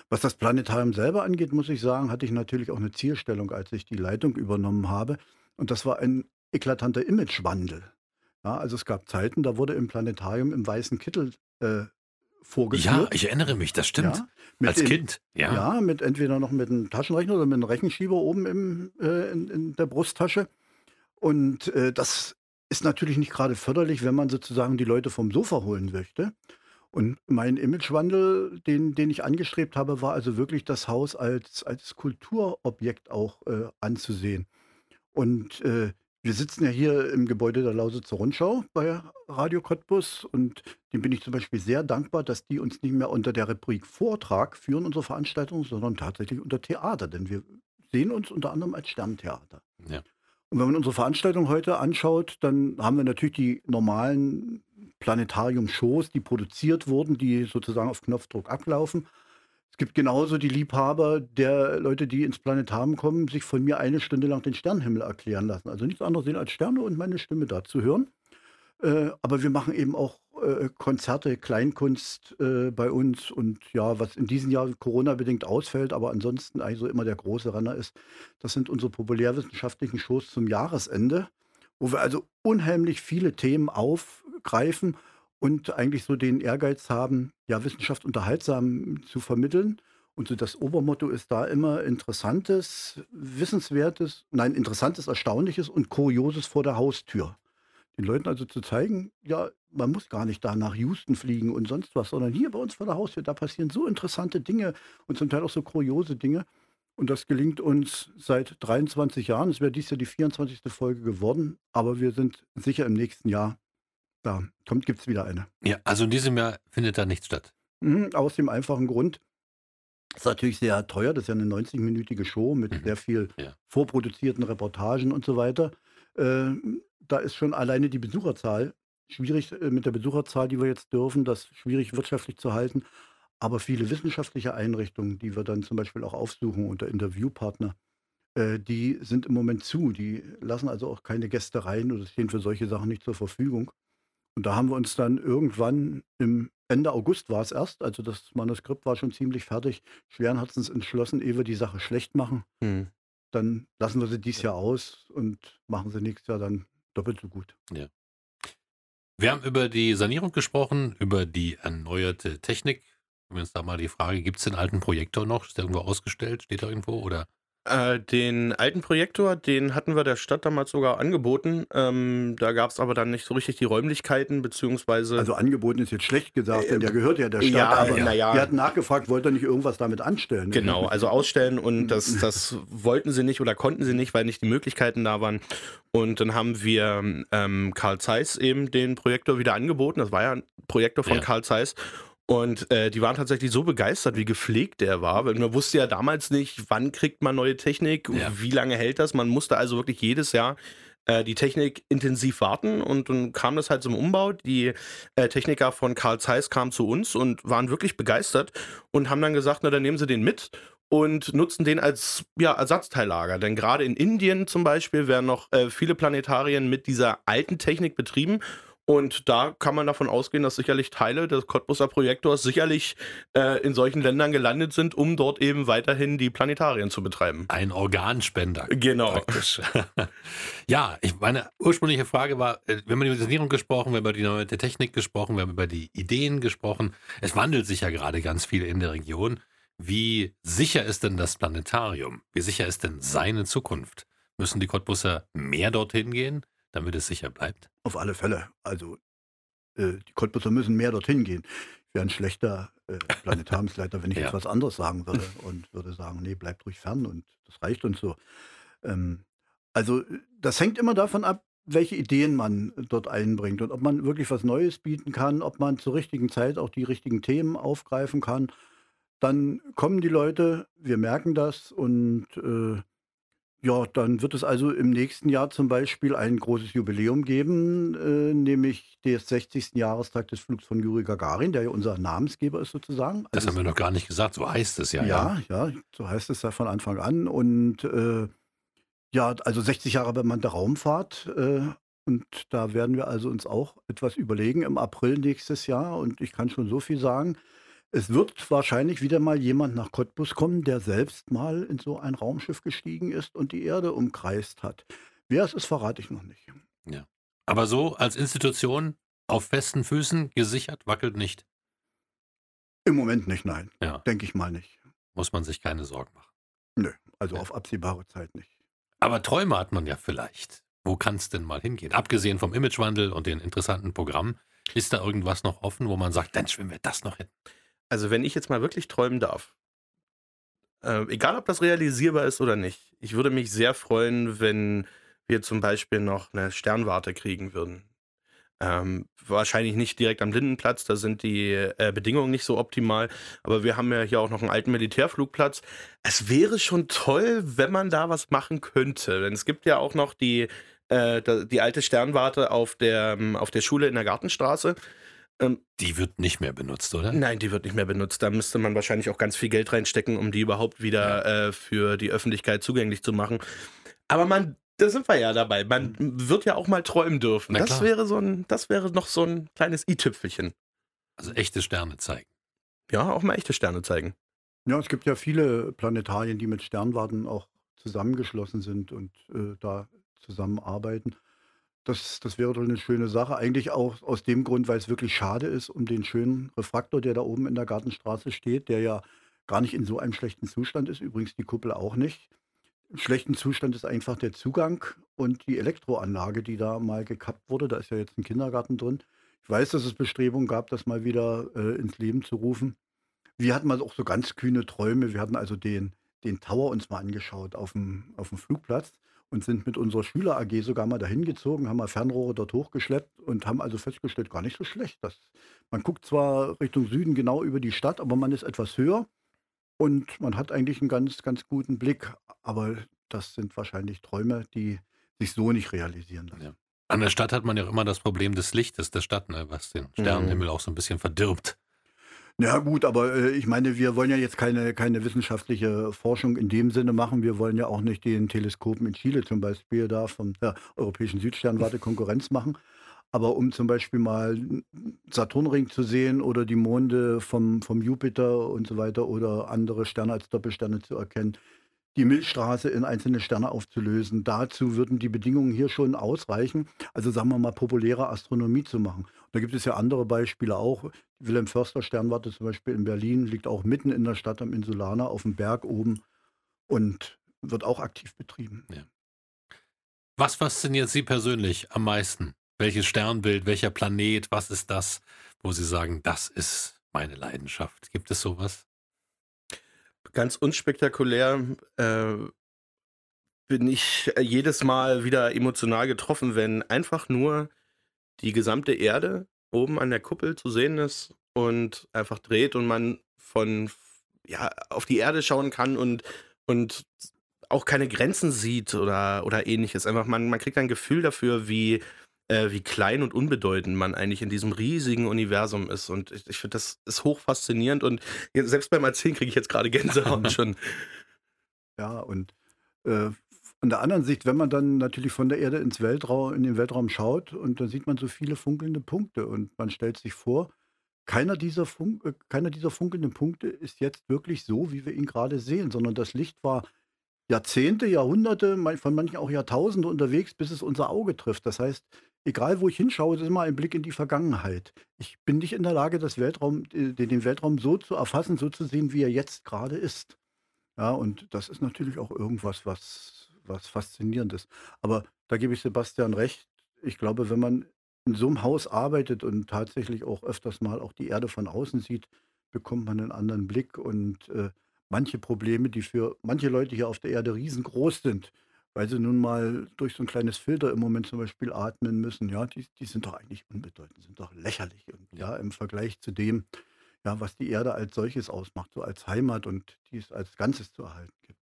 Was das Planetarium selber angeht, muss ich sagen, hatte ich natürlich auch eine Zielstellung, als ich die Leitung übernommen habe. Und das war ein eklatanter Imagewandel. Ja, also es gab Zeiten, da wurde im Planetarium im weißen Kittel äh, Ja, vorgeführt. ich erinnere mich, das stimmt. Ja, Als dem- Kind, ja. Ja. mit entweder noch mit einem Taschenrechner oder mit einem Rechenschieber oben im, äh, in, in der Brusttasche. Und äh, das ist natürlich nicht gerade förderlich, wenn man sozusagen die Leute vom Sofa holen möchte. Und mein Imagewandel, den, den ich angestrebt habe, war also wirklich das Haus als, als Kulturobjekt auch äh, anzusehen. Und äh, wir sitzen ja hier im Gebäude der Lausitzer Rundschau bei Radio Cottbus und dem bin ich zum Beispiel sehr dankbar, dass die uns nicht mehr unter der Rubrik Vortrag führen, unsere Veranstaltung, sondern tatsächlich unter Theater, denn wir sehen uns unter anderem als Sterntheater. Ja. Und wenn man unsere Veranstaltung heute anschaut, dann haben wir natürlich die normalen Planetarium-Shows, die produziert wurden, die sozusagen auf Knopfdruck ablaufen. Es gibt genauso die Liebhaber der Leute, die ins Planetarium kommen, sich von mir eine Stunde lang den Sternenhimmel erklären lassen. Also nichts anderes sehen als Sterne und meine Stimme da zu hören. Äh, aber wir machen eben auch äh, Konzerte, Kleinkunst äh, bei uns und ja, was in diesem Jahr Corona-bedingt ausfällt, aber ansonsten eigentlich so immer der große Renner ist, das sind unsere populärwissenschaftlichen Shows zum Jahresende, wo wir also unheimlich viele Themen aufgreifen und eigentlich so den Ehrgeiz haben, ja, Wissenschaft unterhaltsam zu vermitteln. Und so das Obermotto ist da immer Interessantes, Wissenswertes, nein, Interessantes, Erstaunliches und Kurioses vor der Haustür. Den Leuten also zu zeigen, ja, man muss gar nicht da nach Houston fliegen und sonst was, sondern hier bei uns vor der Haustür, da passieren so interessante Dinge und zum Teil auch so kuriose Dinge. Und das gelingt uns seit 23 Jahren. Es wäre dies Jahr die 24. Folge geworden, aber wir sind sicher im nächsten Jahr, da kommt, gibt es wieder eine. ja, also in diesem Jahr findet da nichts statt. Mhm, aus dem einfachen Grund, ist natürlich sehr teuer, das ist ja eine 90-minütige Show mit Mhm. sehr viel Ja. vorproduzierten Reportagen und so weiter. Äh, da ist schon alleine die Besucherzahl schwierig äh, mit der Besucherzahl, die wir jetzt dürfen, das schwierig wirtschaftlich zu halten. Aber viele wissenschaftliche Einrichtungen, die wir dann zum Beispiel auch aufsuchen unter Interviewpartner, äh, die sind im Moment zu. Die lassen also auch keine Gäste rein oder stehen für solche Sachen nicht zur Verfügung. Und da haben wir uns dann irgendwann im Ende August war es erst, also das Manuskript war schon ziemlich fertig, schweren Herzens entschlossen, ehe wir die Sache schlecht machen, Hm. dann lassen wir sie dieses Jahr aus und machen sie nächstes Jahr dann doppelt so gut. Wir haben über die Sanierung gesprochen, über die erneuerte Technik. Wenn uns da mal die Frage, gibt es den alten Projektor noch? Ist der irgendwo ausgestellt? Steht er irgendwo? Oder? Äh, den alten Projektor, den hatten wir der Stadt damals sogar angeboten. Ähm, da gab es aber dann nicht so richtig die Räumlichkeiten, beziehungsweise. Also angeboten ist jetzt schlecht gesagt, denn Äh, der gehört ja der Stadt. ja, aber na ja. Wir hatten nachgefragt, wollt ihr nicht irgendwas damit anstellen? Genau, also ausstellen und das, das wollten sie nicht oder konnten sie nicht, weil nicht die Möglichkeiten da waren. Und dann haben wir ähm, Karl Zeiss eben den Projektor wieder angeboten. Das war ja ein Projektor von Ja. Karl Zeiss. Und äh, die waren tatsächlich so begeistert, wie gepflegt der war. Weil man wusste ja damals nicht, wann kriegt man neue Technik, Ja. wie lange hält das. Man musste also wirklich jedes Jahr äh, die Technik intensiv warten und dann kam das halt zum Umbau. Die äh, Techniker von Karl Zeiss kamen zu uns und waren wirklich begeistert und haben dann gesagt, na dann nehmen sie den mit und nutzen den als ja, Ersatzteillager. Denn gerade in Indien zum Beispiel werden noch äh, viele Planetarien mit dieser alten Technik betrieben. Und da kann man davon ausgehen, dass sicherlich Teile des Cottbuser Projektors sicherlich äh, in solchen Ländern gelandet sind, um dort eben weiterhin die Planetarien zu betreiben. Ein Organspender. Genau. Praktisch. ja, ich, meine ursprüngliche Frage war, äh, wir haben über die Sanierung gesprochen, wir haben über die neue Technik gesprochen, wir haben über die Ideen gesprochen. Es wandelt sich ja gerade ganz viel in der Region. Wie sicher ist denn das Planetarium? Wie sicher ist denn seine Zukunft? Müssen die Cottbusser mehr dorthin gehen, damit es sicher bleibt? Auf alle Fälle. Also äh, die Cottbusser müssen mehr dorthin gehen. Ich wäre ein schlechter äh, Planetariumsleiter, wenn ich Ja. jetzt was anderes sagen würde und würde sagen, nee, bleibt ruhig fern und das reicht uns so. Ähm, also das hängt immer davon ab, welche Ideen man dort einbringt und ob man wirklich was Neues bieten kann, ob man zur richtigen Zeit auch die richtigen Themen aufgreifen kann. Dann kommen die Leute, wir merken das und äh, ja, dann wird es also im nächsten Jahr zum Beispiel ein großes Jubiläum geben, äh, nämlich des 60. Jahrestag des Flugs von Juri Gagarin, der ja unser Namensgeber ist sozusagen. Das Also haben wir noch gar nicht gesagt, so heißt es ja. ja, ja, so heißt es ja von Anfang an. Und äh, ja, also 60 Jahre bemannte Raumfahrt. Äh, und da werden wir also uns auch etwas überlegen im April nächstes Jahr. Und ich kann schon so viel sagen. Es wird wahrscheinlich wieder mal jemand nach Cottbus kommen, der selbst mal in so ein Raumschiff gestiegen ist und die Erde umkreist hat. Wer es ist, verrate ich noch nicht. Aber so als Institution auf festen Füßen gesichert, wackelt nicht. Im Moment nicht, nein. Ja. Denke ich mal nicht. Muss man sich keine Sorgen machen. Nö, also Ja. auf absehbare Zeit nicht. Aber Träume hat man ja vielleicht. Wo kann es denn mal hingehen? Abgesehen vom Imagewandel und den interessanten Programmen, ist da irgendwas noch offen, wo man sagt, dann schwimmen wir das noch hin? Also wenn ich jetzt mal wirklich träumen darf, äh, egal ob das realisierbar ist oder nicht, ich würde mich sehr freuen, wenn wir zum Beispiel noch eine Sternwarte kriegen würden. Ähm, wahrscheinlich nicht direkt am Lindenplatz, da sind die äh, Bedingungen nicht so optimal, aber wir haben ja hier auch noch einen alten Militärflugplatz. Es wäre schon toll, wenn man da was machen könnte, denn es gibt ja auch noch die, äh, die alte Sternwarte auf der, ähm, auf der Schule in der Gartenstraße. Die wird nicht mehr benutzt, oder? Nein, die wird nicht mehr benutzt. Da müsste man wahrscheinlich auch ganz viel Geld reinstecken, um die überhaupt wieder äh, für die Öffentlichkeit zugänglich zu machen. Aber man, da sind wir ja dabei. Man wird ja auch mal träumen dürfen. Das wäre so ein, das wäre noch so ein kleines i-Tüpfelchen. Also echte Sterne zeigen. Ja, auch mal echte Sterne zeigen. Ja, es gibt ja viele Planetarien, die mit Sternwarten auch zusammengeschlossen sind und äh, da zusammenarbeiten. Das, das wäre doch eine schöne Sache. Eigentlich auch aus dem Grund, weil es wirklich schade ist um den schönen Refraktor, der da oben in der Gartenstraße steht, der ja gar nicht in so einem schlechten Zustand ist. Übrigens die Kuppel auch nicht. Im schlechten Zustand ist einfach der Zugang und die Elektroanlage, die da mal gekappt wurde. Da ist ja jetzt ein Kindergarten drin. Ich weiß, dass es Bestrebungen gab, das mal wieder äh, ins Leben zu rufen. Wir hatten mal auch so ganz kühne Träume. Wir hatten also den, den Tower uns mal angeschaut auf dem, auf dem Flugplatz und sind mit unserer Schüler AG sogar mal dahin gezogen, haben mal Fernrohre dort hochgeschleppt und haben also festgestellt, gar nicht so schlecht. Das, man guckt zwar Richtung Süden genau über die Stadt, aber man ist etwas höher und man hat eigentlich einen ganz, ganz guten Blick. Aber das sind wahrscheinlich Träume, die sich so nicht realisieren lassen. Ja. An der Stadt hat man ja auch immer das Problem des Lichtes der Stadt, ne, was den Sternenhimmel Mhm. auch so ein bisschen verdirbt. Ja gut, aber äh, ich meine, wir wollen ja jetzt keine, keine wissenschaftliche Forschung in dem Sinne machen. Wir wollen ja auch nicht den Teleskopen in Chile zum Beispiel da vom der Europäischen Südsternwarte Konkurrenz machen. Aber um zum Beispiel mal Saturnring zu sehen oder die Monde vom, vom Jupiter und so weiter oder andere Sterne als Doppelsterne zu erkennen, die Milchstraße in einzelne Sterne aufzulösen, dazu würden die Bedingungen hier schon ausreichen. Also sagen wir mal, populäre Astronomie zu machen. Da gibt es ja andere Beispiele auch. Die Wilhelm Förster Sternwarte zum Beispiel in Berlin liegt auch mitten in der Stadt am Insulaner auf dem Berg oben und wird auch aktiv betrieben. Was fasziniert Sie persönlich am meisten? Welches Sternbild, welcher Planet, was ist das, wo Sie sagen, das ist meine Leidenschaft? Gibt es sowas? Ganz unspektakulär äh, bin ich äh, jedes Mal wieder emotional getroffen, wenn einfach nur die gesamte Erde oben an der Kuppel zu sehen ist und einfach dreht und man von ja auf die Erde schauen kann und und auch keine Grenzen sieht oder oder ähnliches. Einfach man man kriegt ein Gefühl dafür, wie äh, wie klein und unbedeutend man eigentlich in diesem riesigen Universum ist und ich, ich finde das ist hoch faszinierend und jetzt, selbst beim Erzählen kriege ich jetzt gerade Gänsehaut schon. Ja, und äh, von der anderen Sicht, wenn man dann natürlich von der Erde ins Weltraum, in den Weltraum schaut und dann sieht man so viele funkelnde Punkte und man stellt sich vor, keiner dieser, Fun äh, keiner dieser funkelnden Punkte ist jetzt wirklich so, wie wir ihn gerade sehen, sondern das Licht war Jahrzehnte, Jahrhunderte, von manchen auch Jahrtausende unterwegs, bis es unser Auge trifft. Das heißt, egal wo ich hinschaue, es ist immer ein Blick in die Vergangenheit. Ich bin nicht in der Lage, das Weltraum, äh, den Weltraum so zu erfassen, so zu sehen, wie er jetzt gerade ist. Ja, und das ist natürlich auch irgendwas, was, was faszinierend ist. Aber da gebe ich Sebastian recht. Ich glaube, wenn man in so einem Haus arbeitet und tatsächlich auch öfters mal auch die Erde von außen sieht, bekommt man einen anderen Blick und äh, manche Probleme, die für manche Leute hier auf der Erde riesengroß sind, weil sie nun mal durch so ein kleines Filter im Moment zum Beispiel atmen müssen, ja, die, die sind doch eigentlich unbedeutend, sind doch lächerlich und ja, im Vergleich zu dem, ja, was die Erde als solches ausmacht, so als Heimat und die es als Ganzes zu erhalten gibt.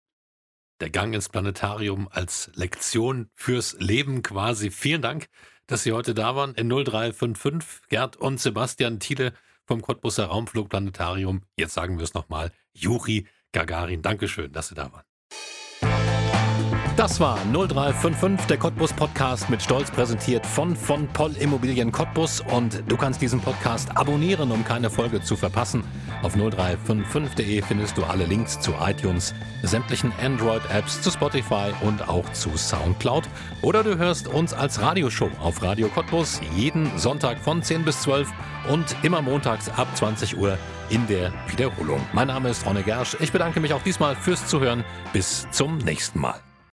Der Gang ins Planetarium als Lektion fürs Leben quasi. Vielen Dank, dass Sie heute da waren in 0355. Gerd und Sebastian Thiele vom Cottbusser Raumflugplanetarium. Jetzt sagen wir es nochmal. Juri Gagarin. Dankeschön, dass Sie da waren. Das war 0355, der Cottbus Podcast mit Stolz präsentiert von von Poll Immobilien Cottbus und du kannst diesen Podcast abonnieren, um keine Folge zu verpassen. Auf 0355.de findest du alle Links zu iTunes, sämtlichen Android Apps, zu Spotify und auch zu Soundcloud oder du hörst uns als Radioshow auf Radio Cottbus jeden Sonntag von 10 bis 12 und immer montags ab 20 Uhr in der Wiederholung. Mein Name ist Ronne Gersch. Ich bedanke mich auch diesmal fürs Zuhören. Bis zum nächsten Mal.